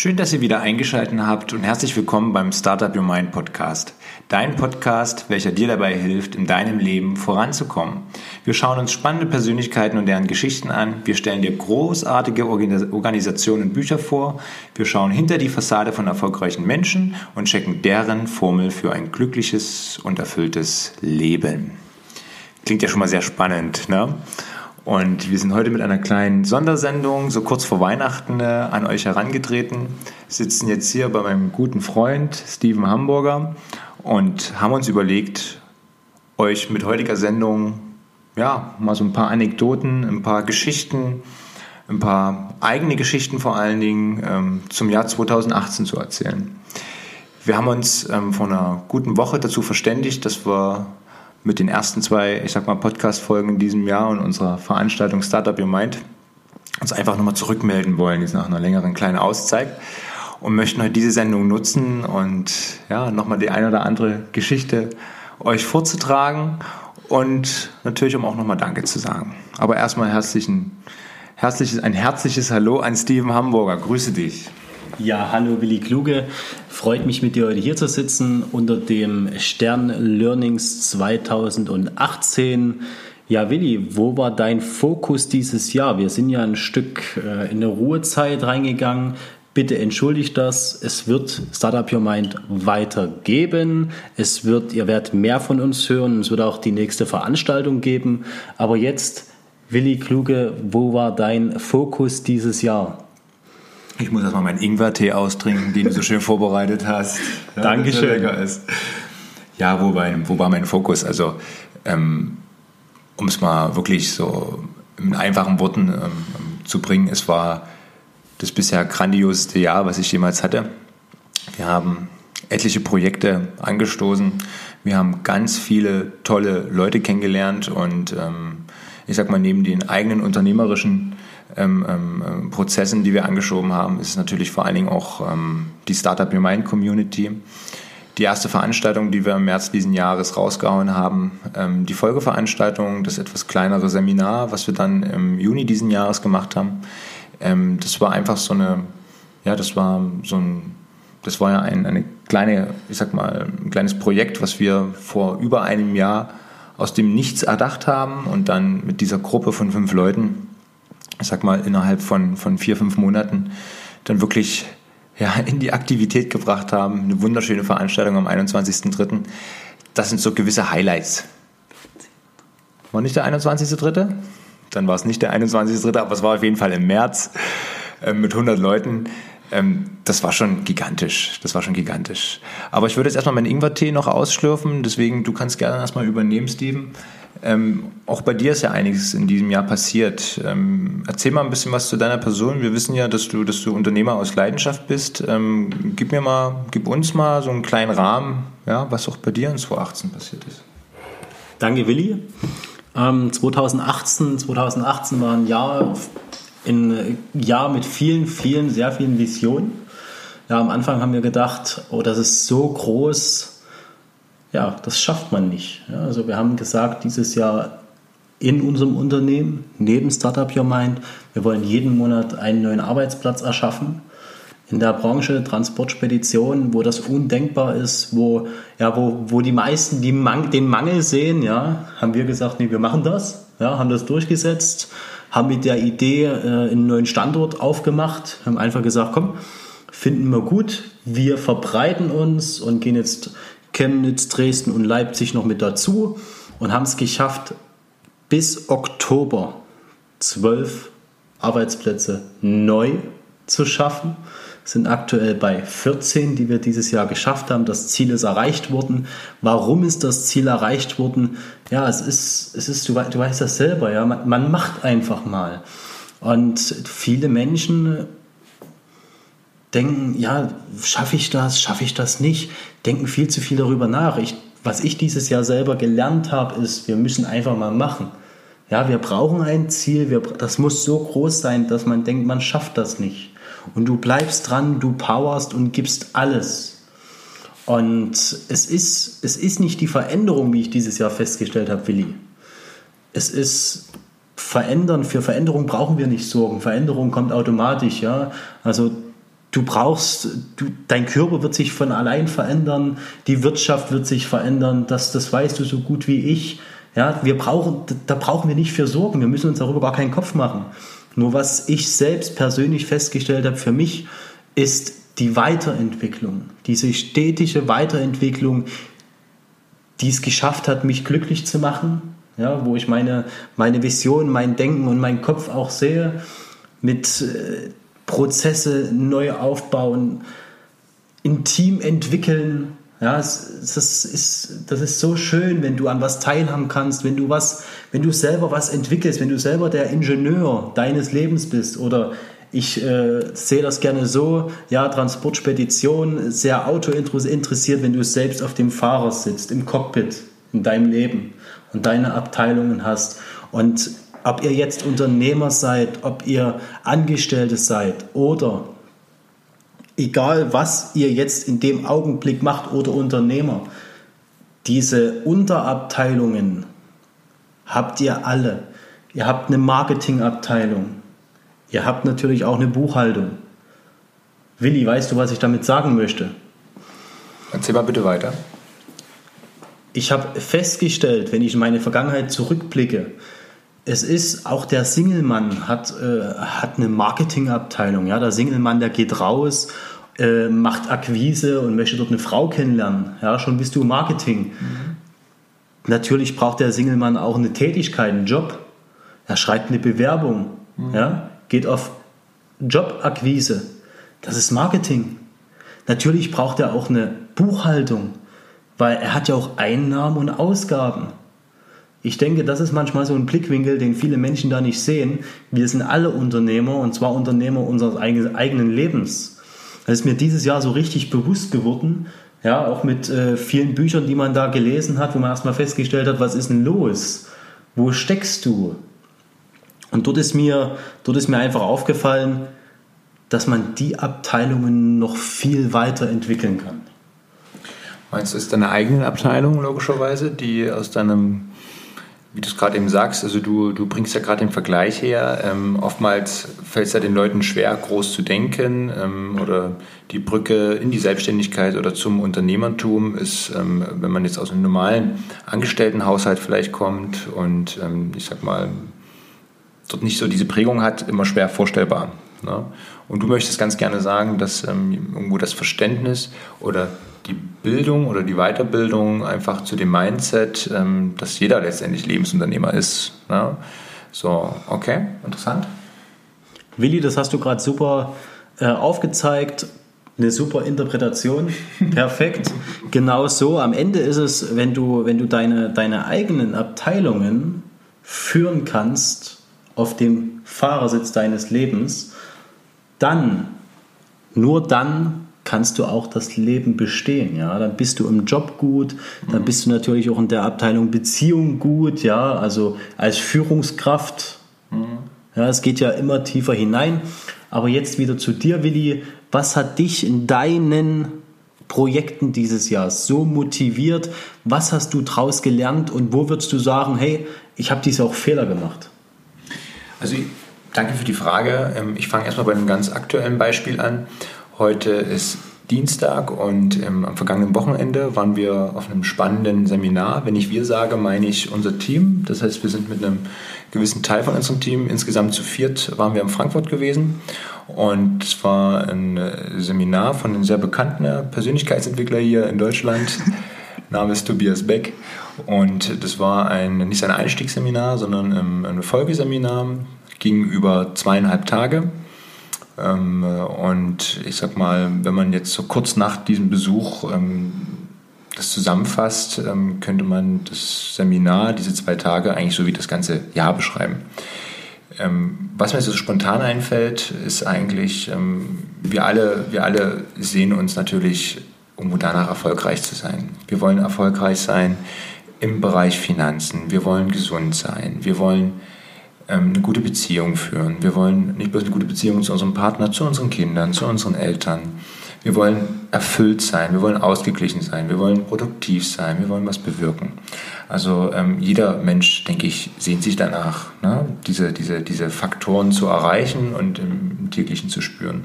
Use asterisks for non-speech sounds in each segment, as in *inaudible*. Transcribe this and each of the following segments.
Schön, dass ihr wieder eingeschaltet habt und herzlich willkommen beim Startup Your Mind Podcast. Dein Podcast, welcher dir dabei hilft, in deinem Leben voranzukommen. Wir schauen uns spannende Persönlichkeiten und deren Geschichten an. Wir stellen dir großartige Organisationen und Bücher vor. Wir schauen hinter die Fassade von erfolgreichen Menschen und checken deren Formel für ein glückliches und erfülltes Leben. Klingt ja schon mal sehr spannend, ne? Und wir sind heute mit einer kleinen Sondersendung, so kurz vor Weihnachten, äh, an euch herangetreten. Sitzen jetzt hier bei meinem guten Freund Steven Hamburger und haben uns überlegt, euch mit heutiger Sendung ja, mal so ein paar Anekdoten, ein paar Geschichten, ein paar eigene Geschichten vor allen Dingen ähm, zum Jahr 2018 zu erzählen. Wir haben uns ähm, vor einer guten Woche dazu verständigt, dass wir mit den ersten zwei, ich sag mal, Podcast-Folgen in diesem Jahr und unserer Veranstaltung Startup Your Mind uns einfach nochmal zurückmelden wollen, jetzt nach einer längeren kleinen Auszeit und möchten heute diese Sendung nutzen und ja, nochmal die eine oder andere Geschichte euch vorzutragen und natürlich um auch nochmal Danke zu sagen. Aber erstmal herzlichen, herzliches, ein herzliches Hallo an Steven Hamburger. Grüße dich. Ja, hallo Willi Kluge. Freut mich mit dir heute hier zu sitzen unter dem Stern Learnings 2018. Ja, Willi, wo war dein Fokus dieses Jahr? Wir sind ja ein Stück äh, in eine Ruhezeit reingegangen. Bitte entschuldigt das. Es wird Startup Your Mind weitergeben. Es wird, ihr werdet mehr von uns hören. Es wird auch die nächste Veranstaltung geben. Aber jetzt, Willi Kluge, wo war dein Fokus dieses Jahr? Ich muss erstmal meinen Ingwertee austrinken, den du so schön vorbereitet hast. Ja, Dankeschön. lecker ist. Ja, wo, mein, wo war mein Fokus? Also, ähm, um es mal wirklich so in einfachen Worten ähm, zu bringen, es war das bisher grandioseste Jahr, was ich jemals hatte. Wir haben etliche Projekte angestoßen. Wir haben ganz viele tolle Leute kennengelernt und ähm, ich sag mal, neben den eigenen unternehmerischen ähm, ähm, Prozessen, die wir angeschoben haben, ist natürlich vor allen Dingen auch ähm, die Startup Your Mind Community. Die erste Veranstaltung, die wir im März diesen Jahres rausgehauen haben, ähm, die Folgeveranstaltung, das etwas kleinere Seminar, was wir dann im Juni diesen Jahres gemacht haben. Ähm, das war einfach so eine, ja, das war so ein, das war ja ein, eine kleine, ich sag mal, ein kleines Projekt, was wir vor über einem Jahr aus dem Nichts erdacht haben und dann mit dieser Gruppe von fünf Leuten ich sag mal, innerhalb von, von vier, fünf Monaten dann wirklich ja, in die Aktivität gebracht haben. Eine wunderschöne Veranstaltung am 21.03. Das sind so gewisse Highlights. War nicht der 21.03.? Dann war es nicht der 21.03., aber es war auf jeden Fall im März äh, mit 100 Leuten. Ähm, das war schon gigantisch. Das war schon gigantisch. Aber ich würde jetzt erstmal meinen Ingwertee noch ausschlürfen. Deswegen, du kannst gerne erstmal übernehmen, Steven. Ähm, auch bei dir ist ja einiges in diesem Jahr passiert. Ähm, erzähl mal ein bisschen was zu deiner Person. Wir wissen ja, dass du, dass du Unternehmer aus Leidenschaft bist. Ähm, gib mir mal, gib uns mal so einen kleinen Rahmen, ja, was auch bei dir in 2018 passiert ist. Danke, Willi. 2018, ähm, 2018 war ein Jahr, ein Jahr mit vielen, vielen, sehr vielen Visionen. Ja, am Anfang haben wir gedacht, oh, das ist so groß, ja, das schafft man nicht. Ja, also wir haben gesagt, dieses Jahr in unserem Unternehmen, neben Startup Your Mind, wir wollen jeden Monat einen neuen Arbeitsplatz erschaffen. In der Branche Transportspedition, wo das undenkbar ist, wo, ja, wo, wo die meisten die Man den Mangel sehen, ja, haben wir gesagt, nee, wir machen das, ja, haben das durchgesetzt, haben mit der Idee äh, einen neuen Standort aufgemacht, haben einfach gesagt, komm, finden wir gut, wir verbreiten uns und gehen jetzt Chemnitz, Dresden und Leipzig noch mit dazu und haben es geschafft, bis Oktober zwölf Arbeitsplätze neu zu schaffen. Sind aktuell bei 14, die wir dieses Jahr geschafft haben. Das Ziel ist erreicht worden. Warum ist das Ziel erreicht worden? Ja, es ist, es ist du, weißt das selber, ja. Man, man macht einfach mal. Und viele Menschen denken, ja, schaffe ich das, schaffe ich das nicht, denken viel zu viel darüber nach. Ich, was ich dieses Jahr selber gelernt habe, ist, wir müssen einfach mal machen. Ja, wir brauchen ein Ziel, wir, das muss so groß sein, dass man denkt, man schafft das nicht. Und du bleibst dran, du powerst und gibst alles. Und es ist, es ist nicht die Veränderung, wie ich dieses Jahr festgestellt habe, Willi. Es ist verändern. Für Veränderung brauchen wir nicht sorgen. Veränderung kommt automatisch, ja. Also du brauchst, du, dein Körper wird sich von allein verändern, die Wirtschaft wird sich verändern, das, das weißt du so gut wie ich. Ja, wir brauchen, da brauchen wir nicht für sorgen, wir müssen uns darüber gar keinen Kopf machen. Nur was ich selbst persönlich festgestellt habe für mich, ist die Weiterentwicklung, diese stetige Weiterentwicklung, die es geschafft hat, mich glücklich zu machen, ja, wo ich meine, meine Vision, mein Denken und meinen Kopf auch sehe, mit äh, Prozesse neu aufbauen, ein Team entwickeln. Ja, es, das, ist, das ist so schön, wenn du an was teilhaben kannst, wenn du was, wenn du selber was entwickelst, wenn du selber der Ingenieur deines Lebens bist oder ich äh, sehe das gerne so, ja, Transportspedition, sehr Auto interessiert, wenn du selbst auf dem Fahrer sitzt, im Cockpit, in deinem Leben und deine Abteilungen hast. Und ob ihr jetzt Unternehmer seid, ob ihr Angestellte seid oder egal was ihr jetzt in dem Augenblick macht oder Unternehmer, diese Unterabteilungen habt ihr alle. Ihr habt eine Marketingabteilung, Ihr habt natürlich auch eine Buchhaltung. Willi, weißt du, was ich damit sagen möchte? Erzähl mal bitte weiter. Ich habe festgestellt, wenn ich in meine Vergangenheit zurückblicke, es ist auch der Singelmann hat, äh, hat eine Marketingabteilung. Ja? Der Singelmann, der geht raus, äh, macht Akquise und möchte dort eine Frau kennenlernen. Ja? Schon bist du im Marketing. Mhm. Natürlich braucht der Singelmann auch eine Tätigkeit, einen Job. Er schreibt eine Bewerbung. Mhm. Ja? geht auf Jobakquise. Das ist Marketing. Natürlich braucht er auch eine Buchhaltung, weil er hat ja auch Einnahmen und Ausgaben. Ich denke, das ist manchmal so ein Blickwinkel, den viele Menschen da nicht sehen. Wir sind alle Unternehmer und zwar Unternehmer unseres eigenen Lebens. Das ist mir dieses Jahr so richtig bewusst geworden, ja, auch mit äh, vielen Büchern, die man da gelesen hat, wo man erstmal festgestellt hat, was ist denn los? Wo steckst du? Und dort ist mir, dort ist mir einfach aufgefallen, dass man die Abteilungen noch viel weiter entwickeln kann. Meinst du, ist deine eigene Abteilung logischerweise, die aus deinem, wie du es gerade eben sagst, also du, du bringst ja gerade den Vergleich her, ähm, oftmals fällt es ja den Leuten schwer, groß zu denken ähm, oder die Brücke in die Selbstständigkeit oder zum Unternehmertum ist, ähm, wenn man jetzt aus einem normalen Angestelltenhaushalt vielleicht kommt und ähm, ich sag mal, dort nicht so diese Prägung hat, immer schwer vorstellbar. Ne? Und du möchtest ganz gerne sagen, dass ähm, irgendwo das Verständnis oder die Bildung oder die Weiterbildung einfach zu dem Mindset, ähm, dass jeder letztendlich Lebensunternehmer ist. Ne? So, okay, interessant. Willi, das hast du gerade super äh, aufgezeigt. Eine super Interpretation. *laughs* Perfekt. genau so. Am Ende ist es, wenn du, wenn du deine, deine eigenen Abteilungen führen kannst, auf dem Fahrersitz deines Lebens, dann, nur dann kannst du auch das Leben bestehen. Ja? Dann bist du im Job gut, dann bist du natürlich auch in der Abteilung Beziehung gut, ja, also als Führungskraft. Ja, es geht ja immer tiefer hinein. Aber jetzt wieder zu dir, Willi. Was hat dich in deinen Projekten dieses Jahr so motiviert? Was hast du daraus gelernt und wo würdest du sagen, hey, ich habe diese auch Fehler gemacht? Also danke für die Frage. Ähm, ich fange erstmal bei einem ganz aktuellen Beispiel an. Heute ist Dienstag und ähm, am vergangenen Wochenende waren wir auf einem spannenden Seminar. Wenn ich wir sage, meine ich unser Team. Das heißt, wir sind mit einem gewissen Teil von unserem Team, insgesamt zu viert, waren wir in Frankfurt gewesen. Und es war ein äh, Seminar von einem sehr bekannten Persönlichkeitsentwickler hier in Deutschland. *laughs* Name ist Tobias Beck. Und das war ein, nicht ein Einstiegsseminar, sondern ähm, ein Folgeseminar, ging über zweieinhalb Tage. Ähm, und ich sag mal, wenn man jetzt so kurz nach diesem Besuch ähm, das zusammenfasst, könnte man das Seminar, diese zwei Tage, eigentlich so wie das ganze Jahr beschreiben. was mir so spontan einfällt, ist eigentlich, wir, alle, wir alle sehen uns natürlich irgendwo danach erfolgreich zu sein. Wir wollen erfolgreich sein im Bereich Finanzen. Wir wollen gesund sein. Wir wollen ähm, eine gute Beziehung führen. Wir wollen nicht bloß eine gute Beziehung zu unserem Partner, zu unseren Kindern, zu unseren Eltern. Wir wollen erfüllt sein, wir wollen ausgeglichen sein, wir wollen produktiv sein, wir wollen was bewirken. Also ähm, jeder Mensch, denke ich, sehnt sich danach, ne? diese, diese, diese Faktoren zu erreichen und im, im täglichen zu spüren.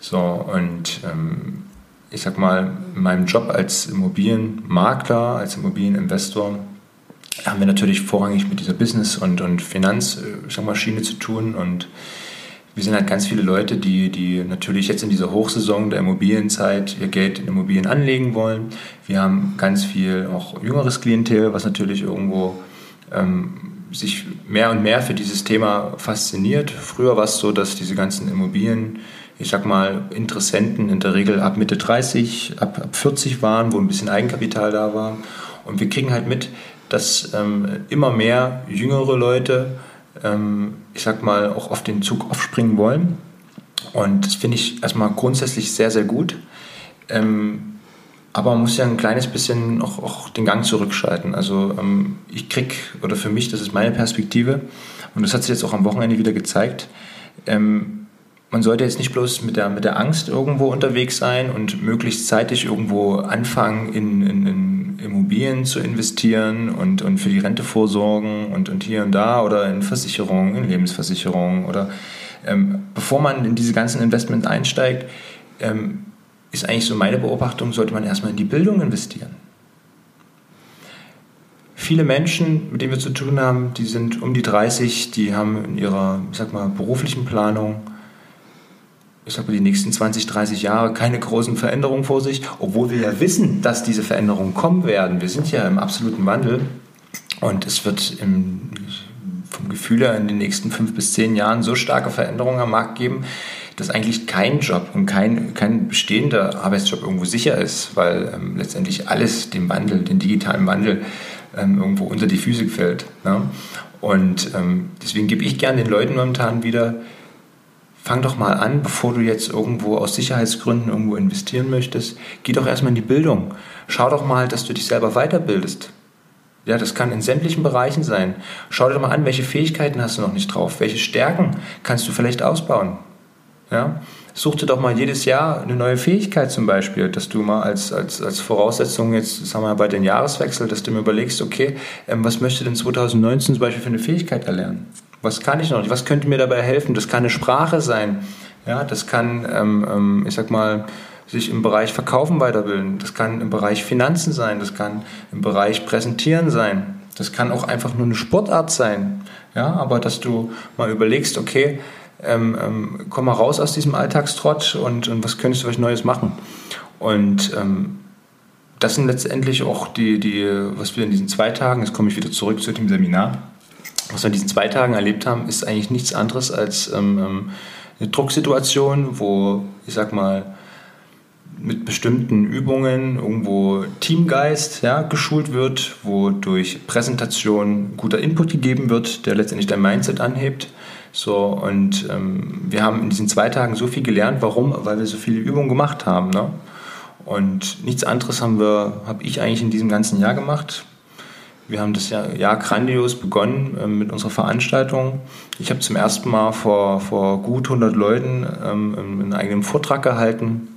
So, und ähm, ich sag mal, in meinem Job als Immobilienmakler, als Immobilieninvestor, haben wir natürlich vorrangig mit dieser Business- und, und Finanzmaschine zu tun und wir sind halt ganz viele Leute, die, die natürlich jetzt in dieser Hochsaison der Immobilienzeit ihr Geld in Immobilien anlegen wollen. Wir haben ganz viel auch jüngeres Klientel, was natürlich irgendwo ähm, sich mehr und mehr für dieses Thema fasziniert. Früher war es so, dass diese ganzen Immobilien, ich sag mal, Interessenten in der Regel ab Mitte 30, ab, ab 40 waren, wo ein bisschen Eigenkapital da war. Und wir kriegen halt mit, dass ähm, immer mehr jüngere Leute ähm, ich sag mal, auch auf den Zug aufspringen wollen. Und das finde ich erstmal grundsätzlich sehr, sehr gut. Ähm, aber man muss ja ein kleines bisschen auch, auch den Gang zurückschalten. Also ähm, ich krieg, oder für mich, das ist meine Perspektive, und das hat sich jetzt auch am Wochenende wieder gezeigt, ähm, man sollte jetzt nicht bloß mit der, mit der Angst irgendwo unterwegs sein und möglichst zeitig irgendwo anfangen, in, in, in Immobilien zu investieren und, und für die Rente vorsorgen und, und hier und da oder in Versicherungen, in Lebensversicherungen oder ähm, bevor man in diese ganzen Investments einsteigt, ähm, ist eigentlich so meine Beobachtung, sollte man erstmal in die Bildung investieren. Viele Menschen, mit denen wir zu tun haben, die sind um die 30, die haben in ihrer, ich sag mal, beruflichen Planung ich mal, die nächsten 20, 30 Jahre keine großen Veränderungen vor sich, obwohl wir ja wissen, dass diese Veränderungen kommen werden. Wir sind ja im absoluten Wandel und es wird im, vom Gefühl her in den nächsten fünf bis zehn Jahren so starke Veränderungen am Markt geben, dass eigentlich kein Job und kein, kein bestehender Arbeitsjob irgendwo sicher ist, weil ähm, letztendlich alles dem Wandel, den digitalen Wandel ähm, irgendwo unter die Füße fällt. Ne? Und ähm, deswegen gebe ich gerne den Leuten momentan wieder fang doch mal an, bevor du jetzt irgendwo aus Sicherheitsgründen irgendwo investieren möchtest, geh doch erstmal in die Bildung. Schau doch mal, dass du dich selber weiterbildest. Ja, das kann in sämtlichen Bereichen sein. Schau dir doch mal an, welche Fähigkeiten hast du noch nicht drauf, welche Stärken kannst du vielleicht ausbauen. Ja? Such dir doch mal jedes Jahr eine neue Fähigkeit zum Beispiel, dass du mal als, als, als Voraussetzung jetzt, sagen wir mal bei den Jahreswechsel, dass du mir überlegst, okay, ähm, was möchte denn 2019 zum Beispiel für eine Fähigkeit erlernen? Was kann ich noch nicht? Was könnte mir dabei helfen? Das kann eine Sprache sein. Ja, das kann, ähm, ähm, ich sag mal, sich im Bereich Verkaufen weiterbilden. Das kann im Bereich Finanzen sein. Das kann im Bereich Präsentieren sein. Das kann auch einfach nur eine Sportart sein. Ja, aber dass du mal überlegst, okay, ähm, ähm, komm mal raus aus diesem Alltagstrott und, und was könntest du euch Neues machen? Und ähm, das sind letztendlich auch die, die, was wir in diesen zwei Tagen, jetzt komme ich wieder zurück zu dem Seminar, was wir in diesen zwei Tagen erlebt haben, ist eigentlich nichts anderes als ähm, ähm, eine Drucksituation, wo, ich sag mal, mit bestimmten Übungen irgendwo Teamgeist ja, geschult wird, wo durch Präsentation guter Input gegeben wird, der letztendlich dein Mindset anhebt. So, und ähm, wir haben in diesen zwei Tagen so viel gelernt. Warum? Weil wir so viele Übungen gemacht haben. Ne? Und nichts anderes haben wir, habe ich eigentlich in diesem ganzen Jahr gemacht. Wir haben das Jahr, Jahr grandios begonnen äh, mit unserer Veranstaltung. Ich habe zum ersten Mal vor, vor gut 100 Leuten ähm, einen eigenen Vortrag gehalten.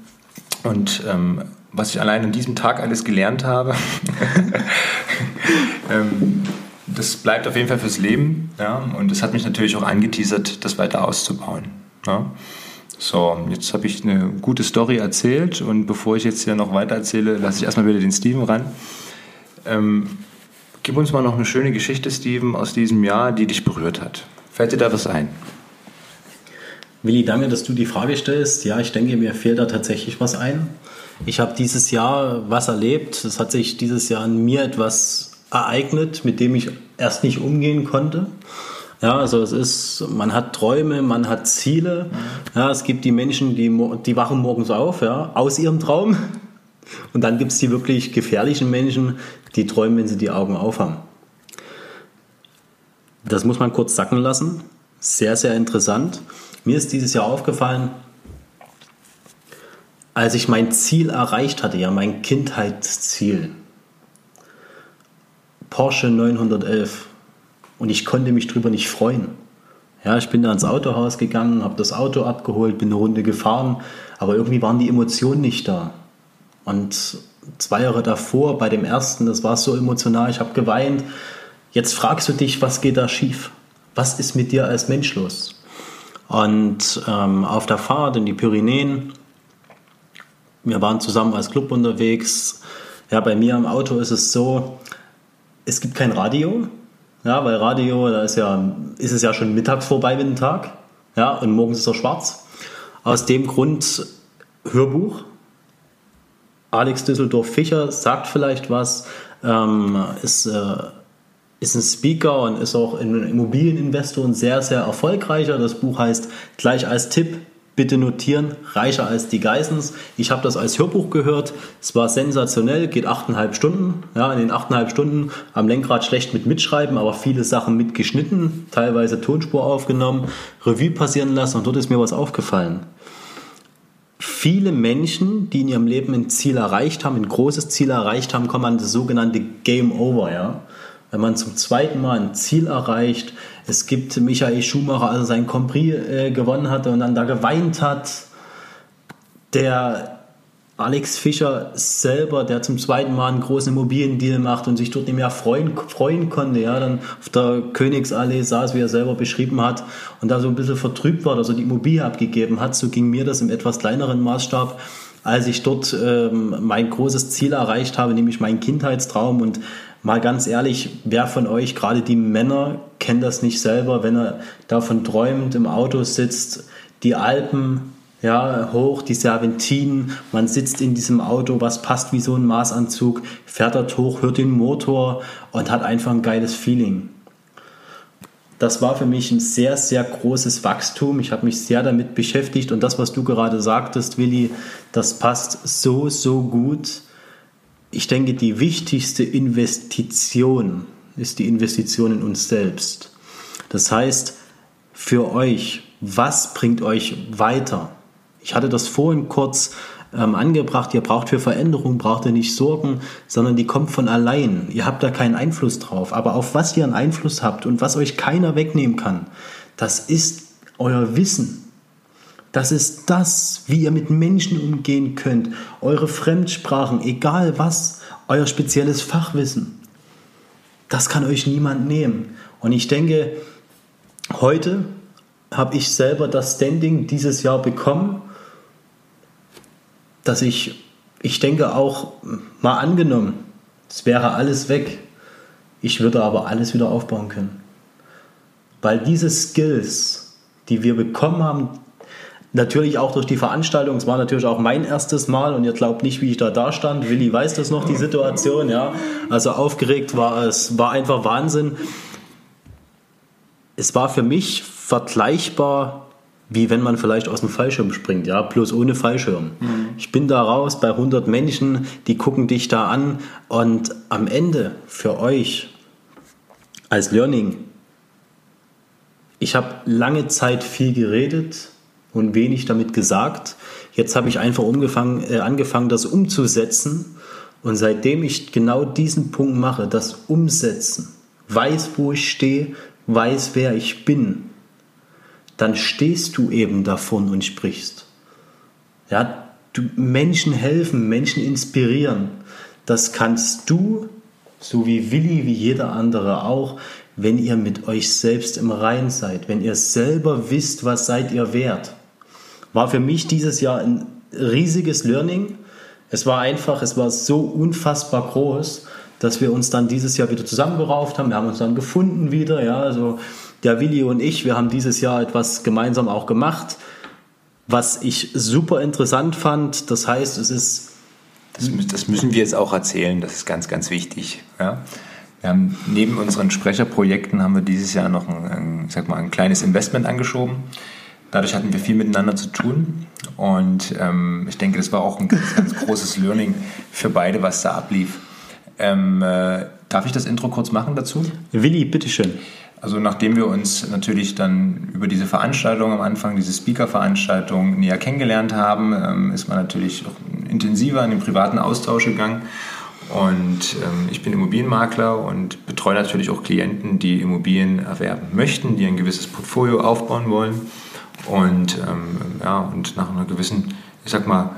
Und ähm, was ich allein an diesem Tag alles gelernt habe, *laughs* ähm, das bleibt auf jeden Fall fürs Leben. Ja? Und das hat mich natürlich auch angeteasert, das weiter auszubauen. Ja? So, jetzt habe ich eine gute Story erzählt und bevor ich jetzt hier noch weiter erzähle, lasse ich erstmal wieder den Steven ran. Ähm, Gib uns mal noch eine schöne Geschichte, Steven, aus diesem Jahr, die dich berührt hat. Fällt dir da was ein? Willi, danke, dass du die Frage stellst. Ja, ich denke, mir fehlt da tatsächlich was ein. Ich habe dieses Jahr was erlebt. Es hat sich dieses Jahr an mir etwas ereignet, mit dem ich erst nicht umgehen konnte. Ja, also es ist, man hat Träume, man hat Ziele. Ja, es gibt die Menschen, die, die wachen morgens auf, ja, aus ihrem Traum. Und dann gibt es die wirklich gefährlichen Menschen, die träumen, wenn sie die Augen aufhaben. Das muss man kurz sacken lassen. Sehr, sehr interessant. Mir ist dieses Jahr aufgefallen, als ich mein Ziel erreicht hatte, ja, mein Kindheitsziel. Porsche 911. Und ich konnte mich drüber nicht freuen. Ja, ich bin da ins Autohaus gegangen, habe das Auto abgeholt, bin eine Runde gefahren, aber irgendwie waren die Emotionen nicht da. Und zwei Jahre davor, bei dem ersten, das war so emotional, ich habe geweint. Jetzt fragst du dich, was geht da schief? Was ist mit dir als Mensch los? Und ähm, auf der Fahrt in die Pyrenäen, wir waren zusammen als Club unterwegs. Ja, bei mir im Auto ist es so, es gibt kein Radio. Ja, weil Radio, da ist ja, ist es ja schon mittags vorbei mit dem Tag. Ja, und morgens ist er schwarz. Aus dem Grund Hörbuch. Alex Düsseldorf-Fischer sagt vielleicht was, ähm, ist, äh, ist ein Speaker und ist auch ein Immobilieninvestor und sehr, sehr erfolgreicher. Das Buch heißt gleich als Tipp bitte notieren, reicher als die Geissens. Ich habe das als Hörbuch gehört. Es war sensationell, geht achteinhalb Stunden. Ja, in den achteinhalb Stunden am Lenkrad schlecht mit mitschreiben, aber viele Sachen mitgeschnitten, teilweise Tonspur aufgenommen, Revue passieren lassen und dort ist mir was aufgefallen. Viele Menschen, die in ihrem Leben ein Ziel erreicht haben, ein großes Ziel erreicht haben, kommen an das sogenannte Game Over. Ja? Wenn man zum zweiten Mal ein Ziel erreicht, es gibt Michael Schumacher, als er sein Compris äh, gewonnen hatte und dann da geweint hat. Der Alex Fischer selber, der zum zweiten Mal einen großen Immobiliendeal macht und sich dort nicht mehr freuen, freuen konnte, ja, dann auf der Königsallee saß, wie er selber beschrieben hat, und da so ein bisschen vertrübt war, dass er die Immobilie abgegeben hat. So ging mir das im etwas kleineren Maßstab, als ich dort ähm, mein großes Ziel erreicht habe, nämlich meinen Kindheitstraum und mal ganz ehrlich, wer von euch, gerade die Männer, kennt das nicht selber, wenn er davon träumt, im Auto sitzt, die Alpen ja, hoch, die Serpentinen, man sitzt in diesem Auto, was passt wie so ein Maßanzug, fährt dort hoch, hört den Motor und hat einfach ein geiles Feeling. Das war für mich ein sehr, sehr großes Wachstum. Ich habe mich sehr damit beschäftigt und das, was du gerade sagtest, Willi, das passt so, so gut ich denke, die wichtigste Investition ist die Investition in uns selbst. Das heißt, für euch, was bringt euch weiter? Ich hatte das vorhin kurz ähm, angebracht, ihr braucht für Veränderung, braucht ihr nicht Sorgen, sondern die kommt von allein. Ihr habt da keinen Einfluss drauf. Aber auf was ihr einen Einfluss habt und was euch keiner wegnehmen kann, das ist euer Wissen. Das ist das, wie ihr mit Menschen umgehen könnt. Eure Fremdsprachen, egal was, euer spezielles Fachwissen. Das kann euch niemand nehmen. Und ich denke, heute habe ich selber das Standing dieses Jahr bekommen, dass ich, ich denke auch mal angenommen, es wäre alles weg. Ich würde aber alles wieder aufbauen können. Weil diese Skills, die wir bekommen haben, Natürlich auch durch die Veranstaltung. Es war natürlich auch mein erstes Mal und ihr glaubt nicht, wie ich da da stand. Willi weiß das noch, die Situation, ja. Also aufgeregt war es, war einfach Wahnsinn. Es war für mich vergleichbar, wie wenn man vielleicht aus dem Fallschirm springt, ja, bloß ohne Fallschirm. Mhm. Ich bin da raus bei 100 Menschen, die gucken dich da an und am Ende für euch als Learning, ich habe lange Zeit viel geredet, und wenig damit gesagt. Jetzt habe ich einfach äh, angefangen, das umzusetzen. Und seitdem ich genau diesen Punkt mache, das Umsetzen, weiß, wo ich stehe, weiß, wer ich bin, dann stehst du eben davon und sprichst. Ja, du, Menschen helfen, Menschen inspirieren. Das kannst du, so wie Willi, wie jeder andere auch, wenn ihr mit euch selbst im Rein seid, wenn ihr selber wisst, was seid ihr wert war für mich dieses Jahr ein riesiges Learning. Es war einfach, es war so unfassbar groß, dass wir uns dann dieses Jahr wieder zusammengerauft haben. Wir haben uns dann gefunden wieder, ja, also der Willi und ich, wir haben dieses Jahr etwas gemeinsam auch gemacht, was ich super interessant fand. Das heißt, es ist das, das, müssen wir jetzt auch erzählen, das ist ganz, ganz wichtig. Ja. Wir haben neben unseren Sprecherprojekten haben wir dieses Jahr noch ein, ein, sag mal, ein kleines Investment angeschoben. Dadurch hatten wir viel miteinander zu tun und ähm, ich denke, das war auch ein ganz, ganz großes *laughs* Learning für beide, was da ablief. Ähm, äh, darf ich das Intro kurz machen dazu? Willi, bitteschön. Also nachdem wir uns natürlich dann über diese Veranstaltung am Anfang, diese Speaker-Veranstaltung näher kennengelernt haben, ähm, ist man natürlich auch intensiver in den privaten Austausch gegangen. Und ähm, ich bin Immobilienmakler und betreue natürlich auch Klienten, die Immobilien erwerben möchten, die ein gewisses Portfolio aufbauen wollen. Und, ähm, ja, und nach einer gewissen, ich sag mal,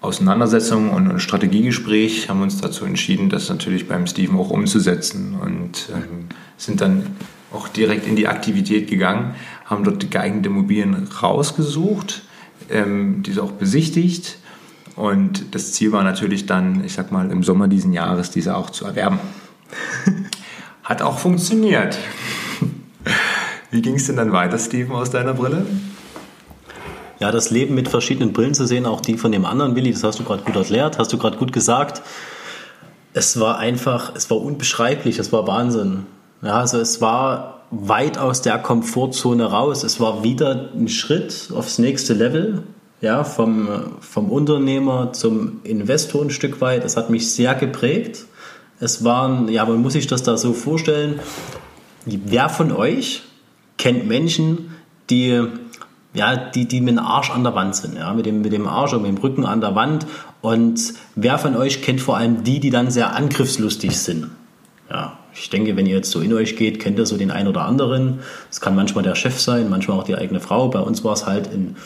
Auseinandersetzung und, und Strategiegespräch haben wir uns dazu entschieden, das natürlich beim Steven auch umzusetzen und ähm, sind dann auch direkt in die Aktivität gegangen. haben dort geeignete Immobilien rausgesucht, ähm, diese auch besichtigt. Und das Ziel war natürlich dann, ich sag mal, im Sommer diesen Jahres diese auch zu erwerben. *laughs* Hat auch funktioniert. Wie ging es denn dann weiter, Steven, aus deiner Brille? Ja, das Leben mit verschiedenen Brillen zu sehen, auch die von dem anderen Willi, das hast du gerade gut erklärt, hast du gerade gut gesagt. Es war einfach, es war unbeschreiblich, es war Wahnsinn. Ja, also es war weit aus der Komfortzone raus. Es war wieder ein Schritt aufs nächste Level, ja, vom, vom Unternehmer zum Investor ein Stück weit. Es hat mich sehr geprägt. Es waren, ja, man muss sich das da so vorstellen. Wer von euch kennt Menschen, die ja, die, die mit dem Arsch an der Wand sind, ja, mit dem, mit dem Arsch und mit dem Rücken an der Wand. Und wer von euch kennt vor allem die, die dann sehr angriffslustig sind? Ja, ich denke, wenn ihr jetzt so in euch geht, kennt ihr so den einen oder anderen. Es kann manchmal der Chef sein, manchmal auch die eigene Frau. Bei uns war es halt ein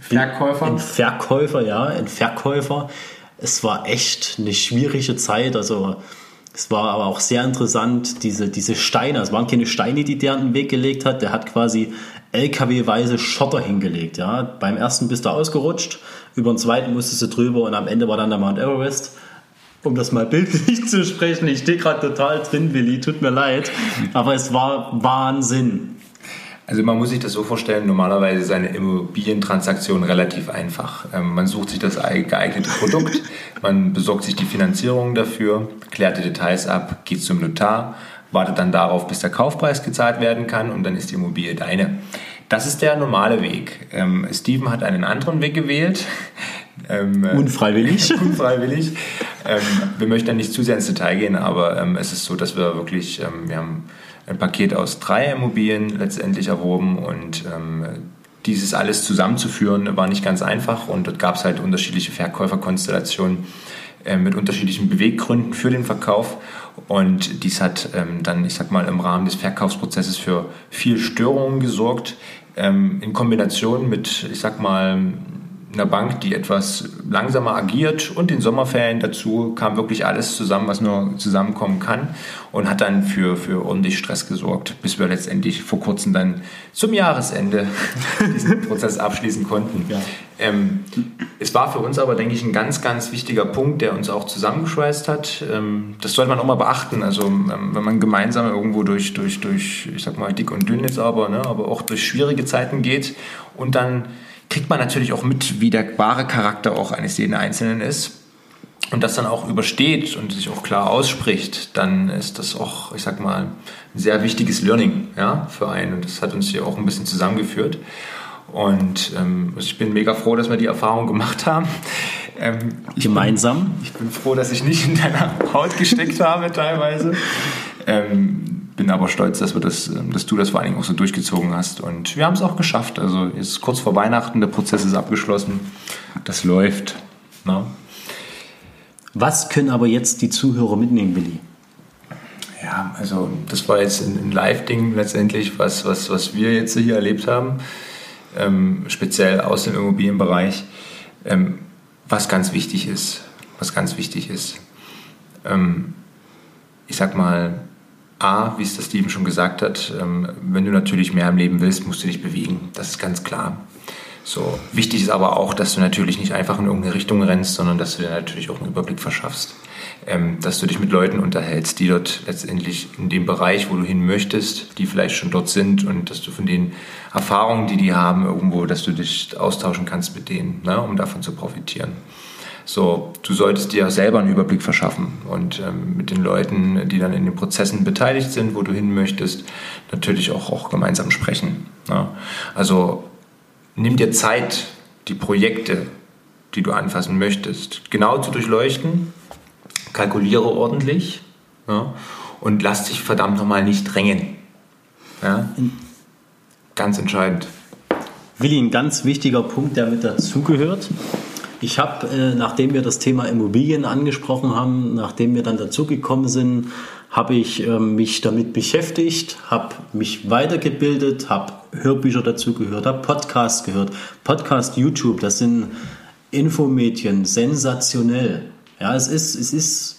Verkäufer. Ein Verkäufer, ja, ein Verkäufer. Es war echt eine schwierige Zeit. Also es war aber auch sehr interessant, diese, diese Steine. Es waren keine Steine, die der an den Weg gelegt hat. Der hat quasi LKW-weise Schotter hingelegt. Ja. Beim ersten bist du ausgerutscht, über den zweiten musstest du drüber und am Ende war dann der Mount Everest. Um das mal bildlich zu sprechen, ich stehe gerade total drin, Willi, tut mir leid, aber es war Wahnsinn. Also man muss sich das so vorstellen, normalerweise ist eine Immobilientransaktion relativ einfach. Ähm, man sucht sich das geeignete Produkt, *laughs* man besorgt sich die Finanzierung dafür, klärt die Details ab, geht zum Notar, wartet dann darauf, bis der Kaufpreis gezahlt werden kann und dann ist die Immobilie deine. Das ist der normale Weg. Ähm, Steven hat einen anderen Weg gewählt. Ähm, äh, unfreiwillig. *laughs* unfreiwillig. Ähm, wir möchten da nicht zu sehr ins Detail gehen, aber ähm, es ist so, dass wir wirklich, ähm, wir haben ein Paket aus drei Immobilien letztendlich erworben und ähm, dieses alles zusammenzuführen war nicht ganz einfach und dort gab es halt unterschiedliche Verkäuferkonstellationen äh, mit unterschiedlichen Beweggründen für den Verkauf und dies hat ähm, dann, ich sag mal, im Rahmen des Verkaufsprozesses für viel Störungen gesorgt, in Kombination mit, ich sag mal, einer Bank, die etwas langsamer agiert und den Sommerferien dazu kam wirklich alles zusammen, was nur zusammenkommen kann und hat dann für, für ordentlich Stress gesorgt, bis wir letztendlich vor kurzem dann zum Jahresende *laughs* diesen Prozess abschließen konnten. Ja. Ähm, es war für uns aber, denke ich, ein ganz, ganz wichtiger Punkt, der uns auch zusammengeschweißt hat. Ähm, das sollte man auch mal beachten. Also ähm, wenn man gemeinsam irgendwo durch, durch, durch, ich sag mal, dick und dünn ist aber, ne, aber auch durch schwierige Zeiten geht und dann kriegt man natürlich auch mit, wie der wahre Charakter auch eines jeden Einzelnen ist und das dann auch übersteht und sich auch klar ausspricht, dann ist das auch, ich sag mal, ein sehr wichtiges Learning ja, für einen. Und das hat uns hier auch ein bisschen zusammengeführt. Und ähm, also ich bin mega froh, dass wir die Erfahrung gemacht haben. Ähm, Gemeinsam? Bin, ich bin froh, dass ich nicht in deiner Haut gesteckt *laughs* habe teilweise. Ähm, bin aber stolz, dass, wir das, ähm, dass du das vor allen Dingen auch so durchgezogen hast. Und wir haben es auch geschafft. Also jetzt ist kurz vor Weihnachten, der Prozess ist abgeschlossen. Das läuft. Na? Ne? Was können aber jetzt die Zuhörer mitnehmen, Willi? Ja, also das war jetzt ein Live-Ding letztendlich, was, was, was wir jetzt hier erlebt haben, ähm, speziell aus dem Immobilienbereich. Ähm, was ganz wichtig ist, was ganz wichtig ist. Ähm, ich sag mal, A, wie es der Steven schon gesagt hat, ähm, wenn du natürlich mehr im Leben willst, musst du dich bewegen. Das ist ganz klar. So, wichtig ist aber auch, dass du natürlich nicht einfach in irgendeine Richtung rennst, sondern dass du dir natürlich auch einen Überblick verschaffst. Ähm, dass du dich mit Leuten unterhältst, die dort letztendlich in dem Bereich, wo du hin möchtest, die vielleicht schon dort sind und dass du von den Erfahrungen, die die haben, irgendwo, dass du dich austauschen kannst mit denen, ne, um davon zu profitieren. So, du solltest dir selber einen Überblick verschaffen und ähm, mit den Leuten, die dann in den Prozessen beteiligt sind, wo du hin möchtest, natürlich auch, auch gemeinsam sprechen. Ne? Also nimm dir Zeit, die Projekte, die du anfassen möchtest, genau zu durchleuchten, kalkuliere ordentlich ja, und lass dich verdammt nochmal nicht drängen. Ja? Ganz entscheidend. Willi, ein ganz wichtiger Punkt, der mit dazugehört. Ich habe, äh, nachdem wir das Thema Immobilien angesprochen haben, nachdem wir dann dazugekommen sind, habe ich äh, mich damit beschäftigt, habe mich weitergebildet, habe Hörbücher dazu gehört, habe Podcasts gehört. Podcast, YouTube, das sind Infomedien, sensationell. Ja, es ist, es ist,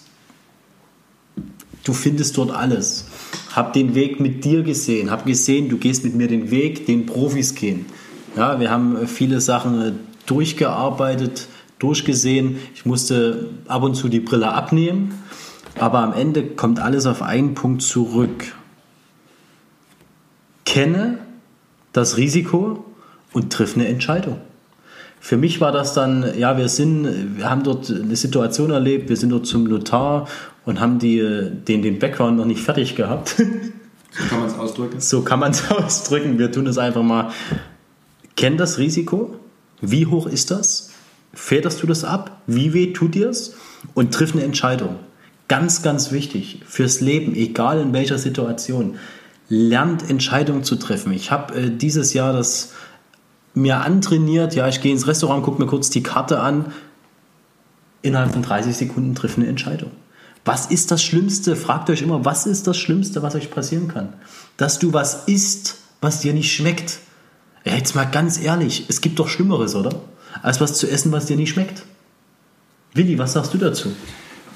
du findest dort alles. habe den Weg mit dir gesehen, habe gesehen, du gehst mit mir den Weg, den Profis gehen. Ja, wir haben viele Sachen äh, durchgearbeitet, durchgesehen. Ich musste ab und zu die Brille abnehmen, aber am Ende kommt alles auf einen Punkt zurück. Kenne das Risiko und triff eine Entscheidung. Für mich war das dann, ja, wir sind, wir haben dort eine Situation erlebt, wir sind dort zum Notar und haben die, den, den Background noch nicht fertig gehabt. *laughs* So kann man es ausdrücken. So kann man es *laughs* ausdrücken. Wir tun es einfach mal. Kenn das Risiko. Wie hoch ist das? Federst du das ab? Wie weh tut dir es? Und triff eine Entscheidung. Ganz, ganz wichtig fürs Leben, egal in welcher Situation. Lernt Entscheidungen zu treffen. Ich habe äh, dieses Jahr das mir antrainiert. Ja, ich gehe ins Restaurant, gucke mir kurz die Karte an. Innerhalb von 30 Sekunden triff eine Entscheidung. Was ist das Schlimmste? Fragt euch immer, was ist das Schlimmste, was euch passieren kann? Dass du was isst, was dir nicht schmeckt. Ja, jetzt mal ganz ehrlich, es gibt doch Schlimmeres, oder? Als was zu essen, was dir nicht schmeckt. Willi, was sagst du dazu?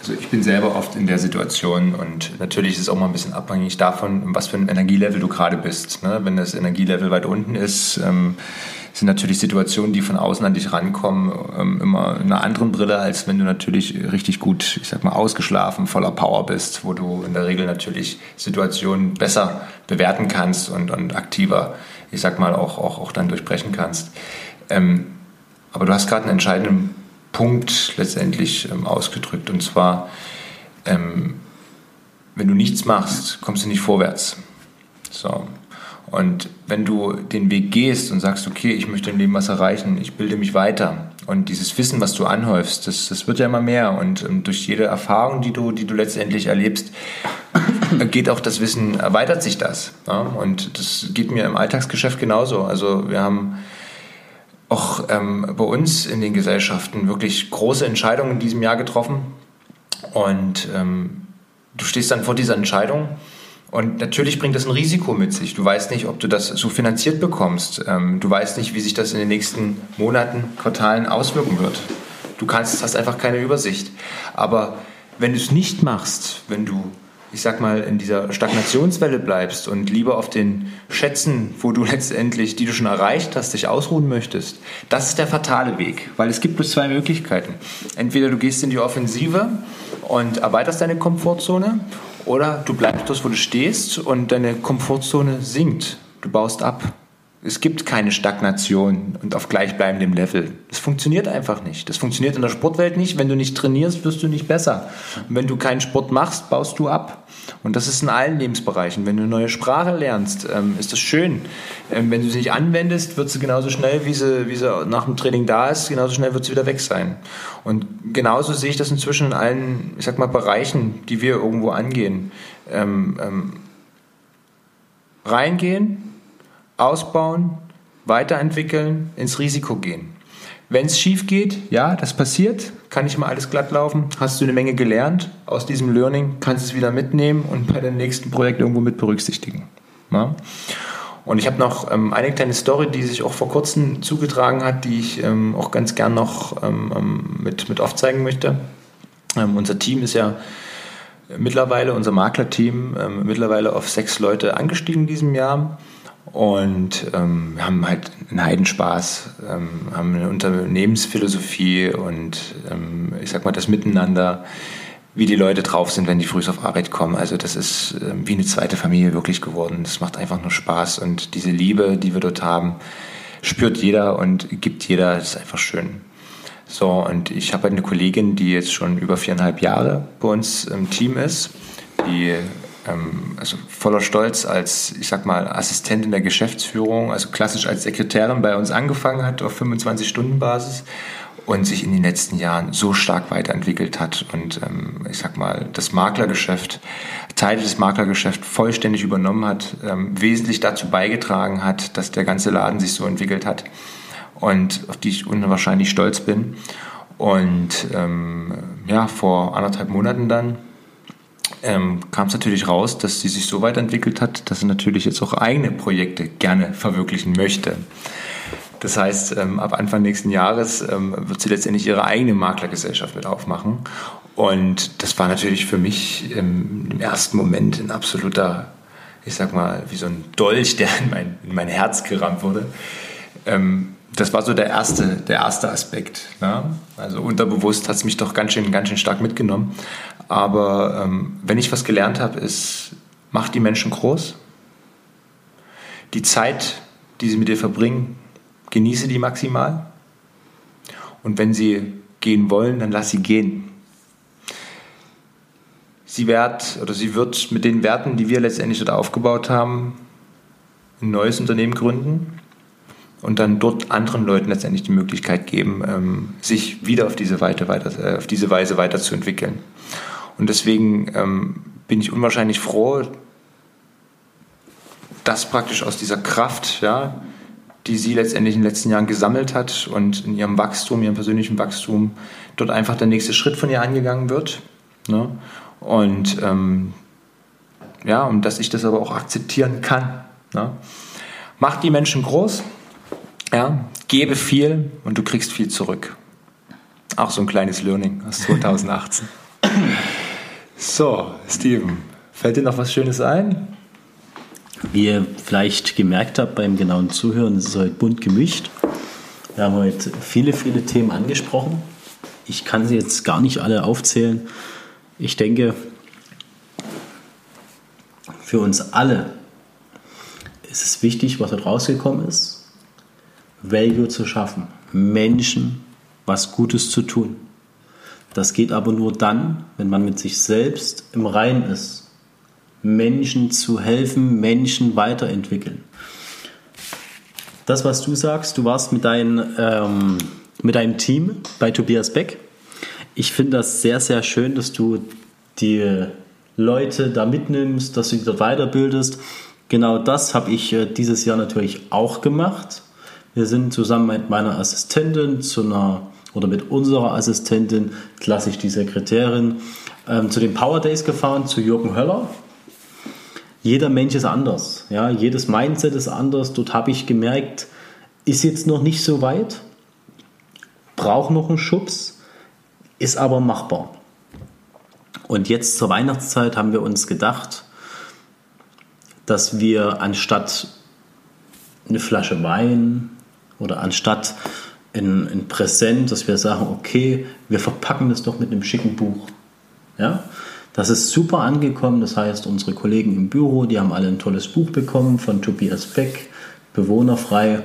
Also ich bin selber oft in der Situation und natürlich ist es auch mal ein bisschen abhängig davon, was für ein Energielevel du gerade bist. Ne? Wenn das Energielevel weit unten ist, ähm, sind natürlich Situationen, die von außen an dich rankommen, ähm, immer in einer anderen Brille, als wenn du natürlich richtig gut, ich sag mal, ausgeschlafen, voller Power bist, wo du in der Regel natürlich Situationen besser bewerten kannst und, und aktiver, ich sag mal, auch, auch, auch dann durchbrechen kannst. Ähm, aber du hast gerade einen entscheidenden Punkt letztendlich ähm, ausgedrückt und zwar, ähm, wenn du nichts machst, kommst du nicht vorwärts. So. Und wenn du den Weg gehst und sagst, okay, ich möchte im Leben was erreichen, ich bilde mich weiter und dieses Wissen, was du anhäufst, das, das wird ja immer mehr und ähm, durch jede Erfahrung, die du, die du letztendlich erlebst, geht auch das Wissen, erweitert sich das. Ja? Und das geht mir im Alltagsgeschäft genauso. Also wir haben auch ähm, bei uns in den Gesellschaften wirklich große Entscheidungen in diesem Jahr getroffen und ähm, du stehst dann vor dieser Entscheidung und natürlich bringt das ein Risiko mit sich. Du weißt nicht, ob du das so finanziert bekommst. Ähm, du weißt nicht, wie sich das in den nächsten Monaten, Quartalen auswirken wird. Du kannst, hast einfach keine Übersicht. Aber wenn du es nicht machst, wenn du, ich sag mal, in dieser Stagnationswelle bleibst und lieber auf den Schätzen, wo du *laughs* letztendlich, die du schon erreicht hast, dich ausruhen möchtest, das ist der fatale Weg. Weil es gibt bloß zwei Möglichkeiten. Entweder du gehst in die Offensive und erweiterst deine Komfortzone oder du bleibst dort, wo du stehst und deine Komfortzone sinkt. Du baust ab. Es gibt keine Stagnation und auf gleichbleibendem Level. Das funktioniert einfach nicht. Das funktioniert in der Sportwelt nicht. Wenn du nicht trainierst, wirst du nicht besser. Und wenn du keinen Sport machst, baust du ab. Und das ist in allen Lebensbereichen. Wenn du eine neue Sprache lernst, ähm, ist das schön. Ähm, wenn du sie nicht anwendest, wird sie genauso schnell, wie sie, wie sie nach dem Training da ist, genauso schnell wird sie wieder weg sein. Und genauso sehe ich das inzwischen in allen, ich sag mal, Bereichen, die wir irgendwo angehen. Ähm, ähm, reingehen, ausbauen, weiterentwickeln, ins Risiko gehen. Wenn es schief geht, ja, das passiert, kann nicht mal alles glatt laufen. Hast du eine Menge gelernt aus diesem Learning, kannst es wieder mitnehmen und bei dem nächsten Projekt irgendwo mit berücksichtigen. Ja? Und ich habe noch ähm, eine kleine Story, die sich auch vor kurzem zugetragen hat, die ich ähm, auch ganz gern noch ähm, ähm mit, mit aufzeigen möchte. Ähm, unser Team ist ja mittlerweile, unser Maklerteam, ähm, mittlerweile auf sechs Leute angestiegen in diesem Jahr. Und ähm, haben halt einen Heidenspaß, ähm, haben eine Unternehmensphilosophie und ähm, ich sag mal das Miteinander, wie die Leute drauf sind, wenn die früh auf Arbeit kommen. Also das ist ähm, wie eine zweite Familie wirklich geworden. Das macht einfach nur Spaß und diese Liebe, die wir dort haben, spürt jeder und gibt jeder. Das ist einfach schön. So, und ich habe halt eine Kollegin, die jetzt schon über viereinhalb Jahre bei uns im Team ist, die also voller Stolz als, ich sag mal, Assistentin der Geschäftsführung, also klassisch als Sekretärin bei uns angefangen hat auf 25-Stunden-Basis und sich in den letzten Jahren so stark weiterentwickelt hat und ähm, ich sag mal, das Maklergeschäft, Teile des Maklergeschäfts vollständig übernommen hat, ähm, wesentlich dazu beigetragen hat, dass der ganze Laden sich so entwickelt hat und auf die ich unwahrscheinlich stolz bin. Und ähm, ja, vor anderthalb Monaten dann ähm, kam es natürlich raus, dass sie sich so weiterentwickelt hat, dass sie natürlich jetzt auch eigene Projekte gerne verwirklichen möchte. Das heißt, ähm, ab Anfang nächsten Jahres ähm, wird sie letztendlich ihre eigene Maklergesellschaft mit aufmachen. Und das war natürlich für mich im ersten Moment ein absoluter ich sag mal, wie so ein Dolch, der in mein, in mein Herz gerammt wurde. Ähm, das war so der erste, der erste Aspekt. Ne? Also unterbewusst hat es mich doch ganz schön, ganz schön stark mitgenommen. Aber ähm, wenn ich was gelernt habe, ist, mach die Menschen groß. Die Zeit, die sie mit dir verbringen, genieße die maximal. Und wenn sie gehen wollen, dann lass sie gehen. Sie wird oder sie wird mit den Werten, die wir letztendlich dort aufgebaut haben, ein neues Unternehmen gründen und dann dort anderen Leuten letztendlich die Möglichkeit geben, ähm, sich wieder auf diese, äh, auf diese Weise weiterzuentwickeln. Und deswegen ähm, bin ich unwahrscheinlich froh, dass praktisch aus dieser Kraft, ja, die sie letztendlich in den letzten Jahren gesammelt hat und in ihrem Wachstum, ihrem persönlichen Wachstum, dort einfach der nächste Schritt von ihr angegangen wird. Ne? Und ähm, ja, und dass ich das aber auch akzeptieren kann. Ne? Macht die Menschen groß, ja, gebe viel und du kriegst viel zurück. Auch so ein kleines Learning aus *laughs* 2018. so, Steven, fällt dir noch was Schönes ein? Wie ihr vielleicht gemerkt habt beim genauen Zuhören, ist es heute bunt gemischt. Wir haben heute viele, viele Themen angesprochen. Ich kann sie jetzt gar nicht alle aufzählen. Ich denke, für uns alle ist es wichtig, was dort rausgekommen ist, Value zu schaffen, Menschen was Gutes zu tun. Das geht aber nur dann, wenn man mit sich selbst im Rein ist. Menschen zu helfen, Menschen weiterentwickeln. Das, was du sagst, du warst mit, dein, ähm, mit deinem Team bei Tobias Beck ich finde das sehr, sehr schön, dass du die Leute da mitnimmst, dass du dich dort weiterbildest. Genau das habe ich äh, dieses Jahr natürlich auch gemacht. Wir sind zusammen mit meiner Assistentin zu einer oder mit unserer Assistentin, klassisch die Sekretärin, ähm, zu den Power Days gefahren, zu Jürgen Höller. Jeder Mensch ist anders. Ja? Jedes Mindset ist anders. Dort habe ich gemerkt, ist jetzt noch nicht so weit, braucht noch einen Schubs ist aber machbar. Und jetzt zur Weihnachtszeit haben wir uns gedacht, dass wir anstatt eine Flasche Wein oder anstatt ein, ein Präsent, dass wir sagen, okay, wir verpacken das doch mit einem schicken Buch. Ja? Das ist super angekommen. Das heißt, unsere Kollegen im Büro, die haben alle ein tolles Buch bekommen von Tobias Beck, Bewohnerfrei.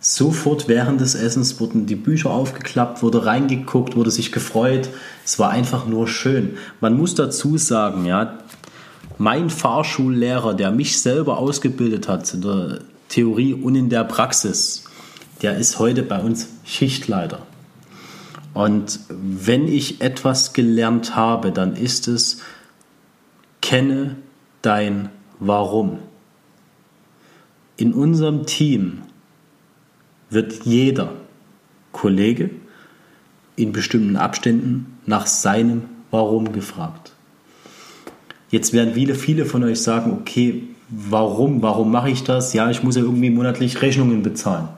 Sofort während des Essens wurden die Bücher aufgeklappt, wurde reingeguckt, wurde sich gefreut. Es war einfach nur schön. Man muss dazu sagen, ja, mein Fahrschullehrer, der mich selber ausgebildet hat in der Theorie und in der Praxis, der ist heute bei uns Schichtleiter. Und wenn ich etwas gelernt habe, dann ist es, kenne dein Warum. In unserem Team wird jeder Kollege in bestimmten Abständen nach seinem Warum gefragt. Jetzt werden viele, viele von euch sagen, okay, warum, warum mache ich das? Ja, ich muss ja irgendwie monatlich Rechnungen bezahlen.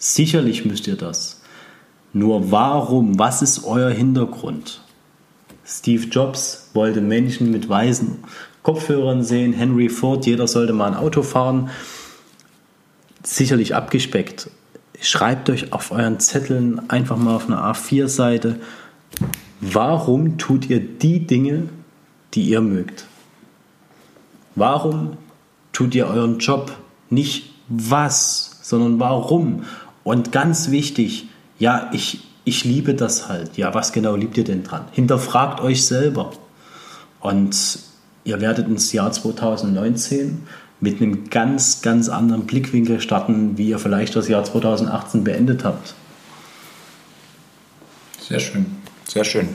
Sicherlich müsst ihr das. Nur warum? Was ist euer Hintergrund? Steve Jobs wollte Menschen mit weißen Kopfhörern sehen, Henry Ford, jeder sollte mal ein Auto fahren. Sicherlich abgespeckt. Schreibt euch auf euren Zetteln einfach mal auf einer A4-Seite, warum tut ihr die Dinge, die ihr mögt? Warum tut ihr euren Job nicht was, sondern warum? Und ganz wichtig, ja, ich, ich liebe das halt. Ja, was genau liebt ihr denn dran? Hinterfragt euch selber. Und ihr werdet ins Jahr 2019 mit einem ganz, ganz anderen Blickwinkel starten, wie ihr vielleicht das Jahr 2018 beendet habt. Sehr schön, sehr schön.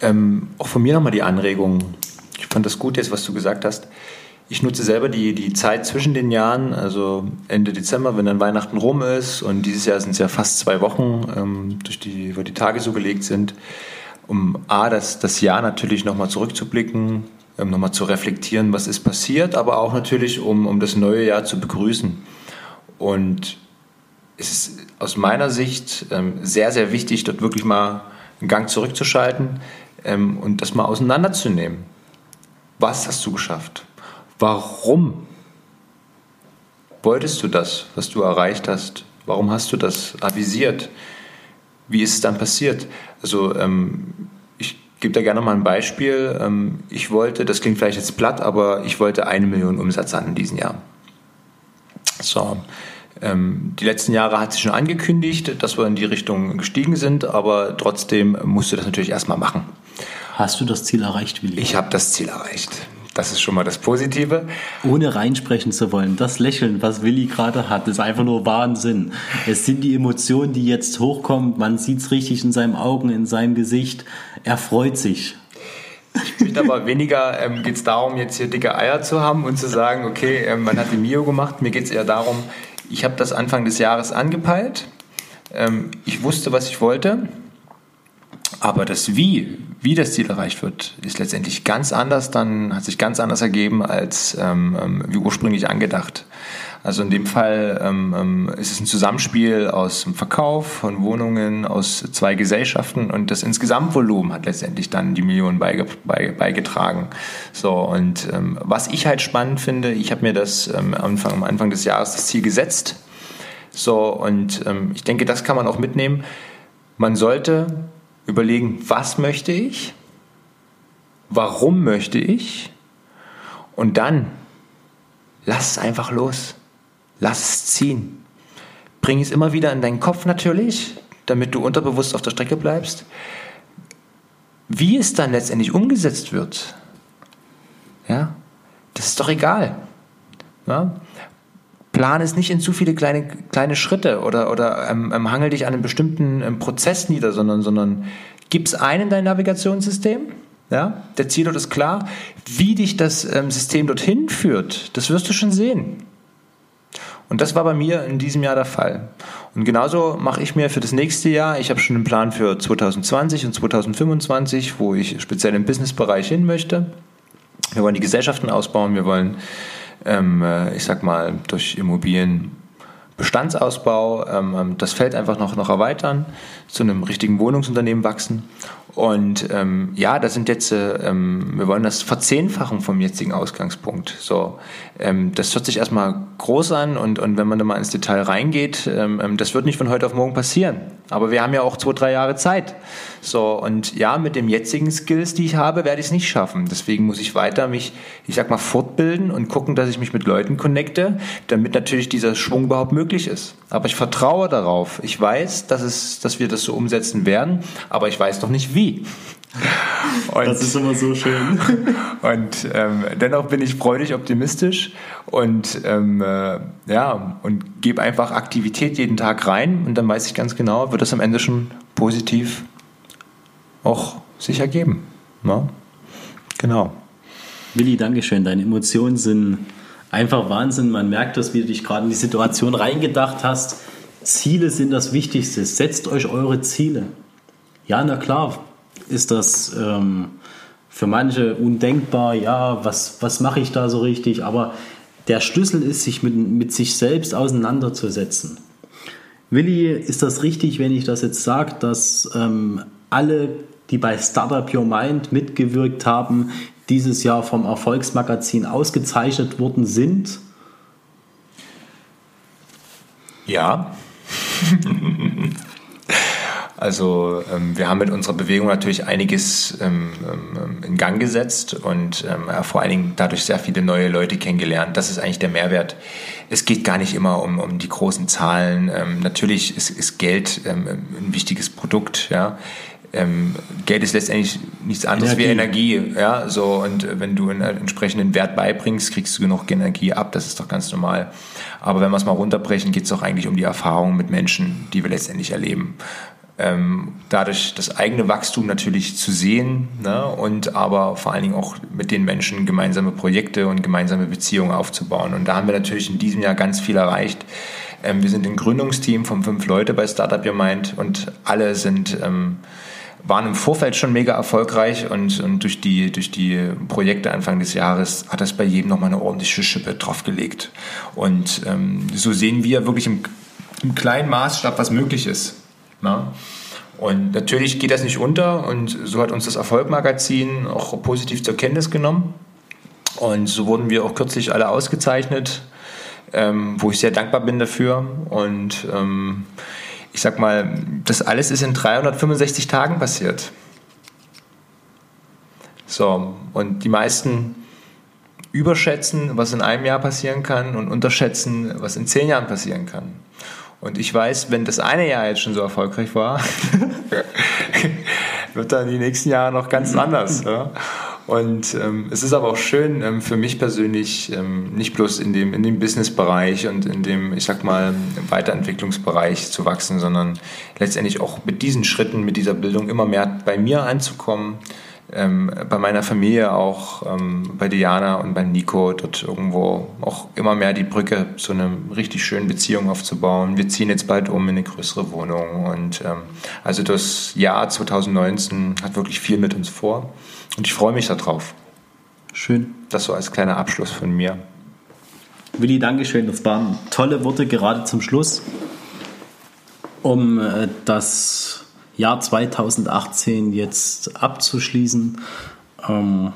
Ähm, auch von mir nochmal die Anregung. Ich fand das gut jetzt, was du gesagt hast. Ich nutze selber die, die Zeit zwischen den Jahren, also Ende Dezember, wenn dann Weihnachten rum ist und dieses Jahr sind es ja fast zwei Wochen, ähm, durch die, wo die Tage so gelegt sind, um A, das, das Jahr natürlich nochmal zurückzublicken, ähm, nochmal zu reflektieren, was ist passiert, aber auch natürlich, um, um das neue Jahr zu begrüßen. Und es ist aus meiner Sicht ähm, sehr, sehr wichtig, dort wirklich mal einen Gang zurückzuschalten ähm, und das mal auseinanderzunehmen. Was hast du geschafft? Warum wolltest du das, was du erreicht hast? Warum hast du das avisiert? Wie ist es dann passiert? Also ähm, ich gebe da gerne mal ein Beispiel. Ähm, ich wollte, das klingt vielleicht jetzt platt, aber ich wollte eine Million Umsatz an in diesem Jahr. So, ähm, die letzten Jahre hat sich schon angekündigt, dass wir in die Richtung gestiegen sind, aber trotzdem musst du das natürlich erstmal machen. Hast du das Ziel erreicht, Willi? Ich habe das Ziel erreicht. Das ist schon mal das Positive. Ohne reinsprechen zu wollen, das Lächeln, was Willi gerade hat, ist einfach nur Wahnsinn. Es sind die Emotionen, die jetzt hochkommen. Man sieht es richtig in seinen Augen, in seinem Gesicht. Er freut sich. Ich finde aber weniger, ähm, geht es darum, jetzt hier dicke Eier zu haben und zu sagen, okay, ähm, man hat die Mio gemacht. Mir geht es eher darum, ich habe das Anfang des Jahres angepeilt. Ähm, ich wusste, was ich wollte. Aber das Wie, wie das Ziel erreicht wird, ist letztendlich ganz anders, dann hat sich ganz anders ergeben als ähm, ähm, wie ursprünglich angedacht. Also in dem Fall ähm, ähm, ist es ein Zusammenspiel aus dem Verkauf von Wohnungen aus zwei Gesellschaften und das Insgesamtvolumen hat letztendlich dann die Millionen beige, beige, beigetragen. So und ähm, was ich halt spannend finde, ich habe mir das ähm, am Anfang, am Anfang des Jahres das Ziel gesetzt. So und ich denke, das kann man auch mitnehmen. Man sollte überlegen, was möchte ich, warum möchte ich und dann lass es einfach los. Lass es ziehen. Bring es immer wieder in deinen Kopf natürlich, damit du unterbewusst auf der Strecke bleibst. Wie es dann letztendlich umgesetzt wird, ja, das ist doch egal. Ja? Plan es nicht in zu viele kleine, kleine Schritte oder, oder ähm, ähm, hangel dich an einem bestimmten ähm, Prozess nieder, sondern, sondern es ein in dein Navigationssystem. Ja, der Zielort ist klar. Wie dich das ähm, System dorthin führt, das wirst du schon sehen. Und das war bei mir in diesem Jahr der Fall. Und genauso mache ich mir für das nächste Jahr, ich habe schon einen Plan für 2020 und 2025, wo ich speziell im Businessbereich hin möchte. Wir wollen die Gesellschaften ausbauen, wir wollen ähm, äh, ich sag mal, durch Immobilienbestandsausbau ähm, ähm, das Feld einfach noch, noch erweitern, zu einem richtigen Wohnungsunternehmen wachsen und ähm, ja, das sind jetzt, äh, ähm, wir wollen das verzehnfachen vom jetzigen Ausgangspunkt. So, ähm, das hört sich erstmal groß an und, und wenn man da mal ins Detail reingeht, ähm, ähm, das wird nicht von heute auf morgen passieren. Aber wir haben ja auch zwei, drei Jahre Zeit. So, und ja, mit den jetzigen Skills, die ich habe, werde ich es nicht schaffen. Deswegen muss ich weiter mich, ich sag mal, fortbilden und gucken, dass ich mich mit Leuten connecte, damit natürlich dieser Schwung überhaupt möglich ist. Aber ich vertraue darauf. Ich weiß, dass, es, dass wir das so umsetzen werden, aber ich weiß noch nicht wie. Und, *laughs* das ist immer so schön. *laughs* Und ähm, dennoch bin ich freudig optimistisch und ähm, äh, ja und gebe einfach Aktivität jeden Tag rein und dann weiß ich ganz genau, wird das am Ende schon positiv auch sich ergeben. Ne? Genau. Willi, Dankeschön. Deine Emotionen sind einfach Wahnsinn. Man merkt das, wie du dich gerade in die Situation reingedacht hast. Ziele sind das Wichtigste. Setzt euch eure Ziele. Ja, na klar, ist das ähm, für manche undenkbar, ja, was, was mache ich da so richtig? Aber der Schlüssel ist, sich mit, mit sich selbst auseinanderzusetzen. Willi, ist das richtig, wenn ich das jetzt sage, dass ähm, alle, die bei Startup Your Mind mitgewirkt haben, dieses Jahr vom Erfolgsmagazin ausgezeichnet worden sind? Ja. *laughs* Also ähm, wir haben mit unserer Bewegung natürlich einiges ähm, ähm, in Gang gesetzt und ähm, vor allen Dingen dadurch sehr viele neue Leute kennengelernt. Das ist eigentlich der Mehrwert. Es geht gar nicht immer um, um die großen Zahlen. Ähm, natürlich ist, ist Geld ähm, ein wichtiges Produkt, ja. Ähm, Geld ist letztendlich nichts anderes Energie. wie Energie, ja, so und wenn du einen entsprechenden Wert beibringst, kriegst du genug Energie ab, das ist doch ganz normal. Aber wenn wir es mal runterbrechen, geht es doch eigentlich um die Erfahrung mit Menschen, die wir letztendlich erleben ähm, dadurch das eigene Wachstum natürlich zu sehen ne, und aber vor allen Dingen auch mit den Menschen gemeinsame Projekte und gemeinsame Beziehungen aufzubauen. Und da haben wir natürlich in diesem Jahr ganz viel erreicht. Ähm, wir sind ein Gründungsteam von fünf Leute bei Startup Your Mind und alle sind ähm, waren im Vorfeld schon mega erfolgreich und, und durch, die, durch die Projekte Anfang des Jahres hat das bei jedem nochmal eine ordentliche Schippe draufgelegt. Und ähm, so sehen wir wirklich im, im kleinen Maßstab, was möglich ist. Na? Und natürlich geht das nicht unter und so hat uns das Erfolgmagazin auch positiv zur Kenntnis genommen. Und so wurden wir auch kürzlich alle ausgezeichnet, ähm, wo ich sehr dankbar bin dafür. Und ähm, ich sag mal, das alles ist in 365 Tagen passiert. So, und die meisten überschätzen, was in einem Jahr passieren kann und unterschätzen, was in zehn Jahren passieren kann. Und ich weiß, wenn das eine Jahr jetzt schon so erfolgreich war, *laughs* wird dann die nächsten Jahre noch ganz anders. Ja? Und ähm, es ist aber auch schön ähm, für mich persönlich, ähm, nicht bloß in dem, in dem Business-Bereich und in dem, ich sag mal, Weiterentwicklungsbereich zu wachsen, sondern letztendlich auch mit diesen Schritten, mit dieser Bildung immer mehr bei mir anzukommen, ähm, bei meiner Familie auch, ähm, bei Diana und bei Nico, dort irgendwo auch immer mehr die Brücke zu einer richtig schönen Beziehung aufzubauen. Wir ziehen jetzt bald um in eine größere Wohnung und ähm, also das Jahr 2019 hat wirklich viel mit uns vor und ich freue mich darauf. Schön. Das so als kleiner Abschluss von mir. Willi, Dankeschön. Das waren tolle Worte gerade zum Schluss, um äh, das Jahr 2018 jetzt abzuschließen. Ähm,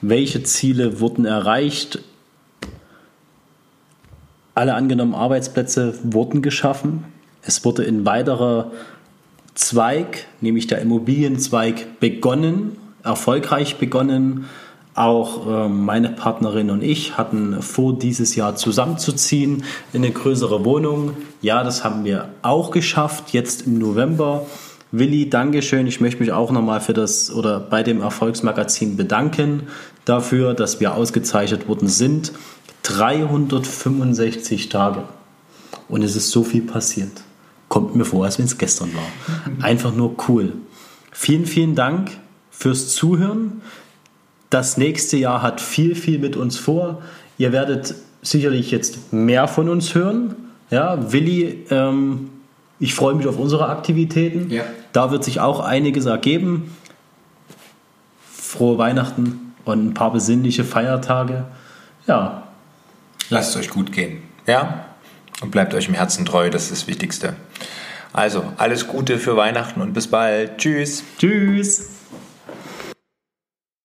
welche Ziele wurden erreicht? Alle angenommenen Arbeitsplätze wurden geschaffen. Es wurde ein weiterer Zweig, nämlich der Immobilienzweig, begonnen, erfolgreich begonnen. Auch äh, meine Partnerin und ich hatten vor, dieses Jahr zusammenzuziehen in eine größere Wohnung. Ja, das haben wir auch geschafft, jetzt im November. Willi, Dankeschön. Ich möchte mich auch nochmal für das oder bei dem Erfolgsmagazin bedanken dafür, dass wir ausgezeichnet worden sind. 365 Tage. Und es ist so viel passiert. Kommt mir vor, als wenn es gestern war. *laughs* Einfach nur cool. Vielen, vielen Dank fürs Zuhören. Das nächste Jahr hat viel, viel mit uns vor. Ihr werdet sicherlich jetzt mehr von uns hören. Ja, Willi, ähm, ich freue mich auf unsere Aktivitäten. Ja. Da wird sich auch einiges ergeben. Frohe Weihnachten und ein paar besinnliche Feiertage. Ja. Lasst es euch gut gehen. Ja? Und bleibt euch im Herzen treu, das ist das Wichtigste. Also, alles Gute für Weihnachten und bis bald. Tschüss. Tschüss.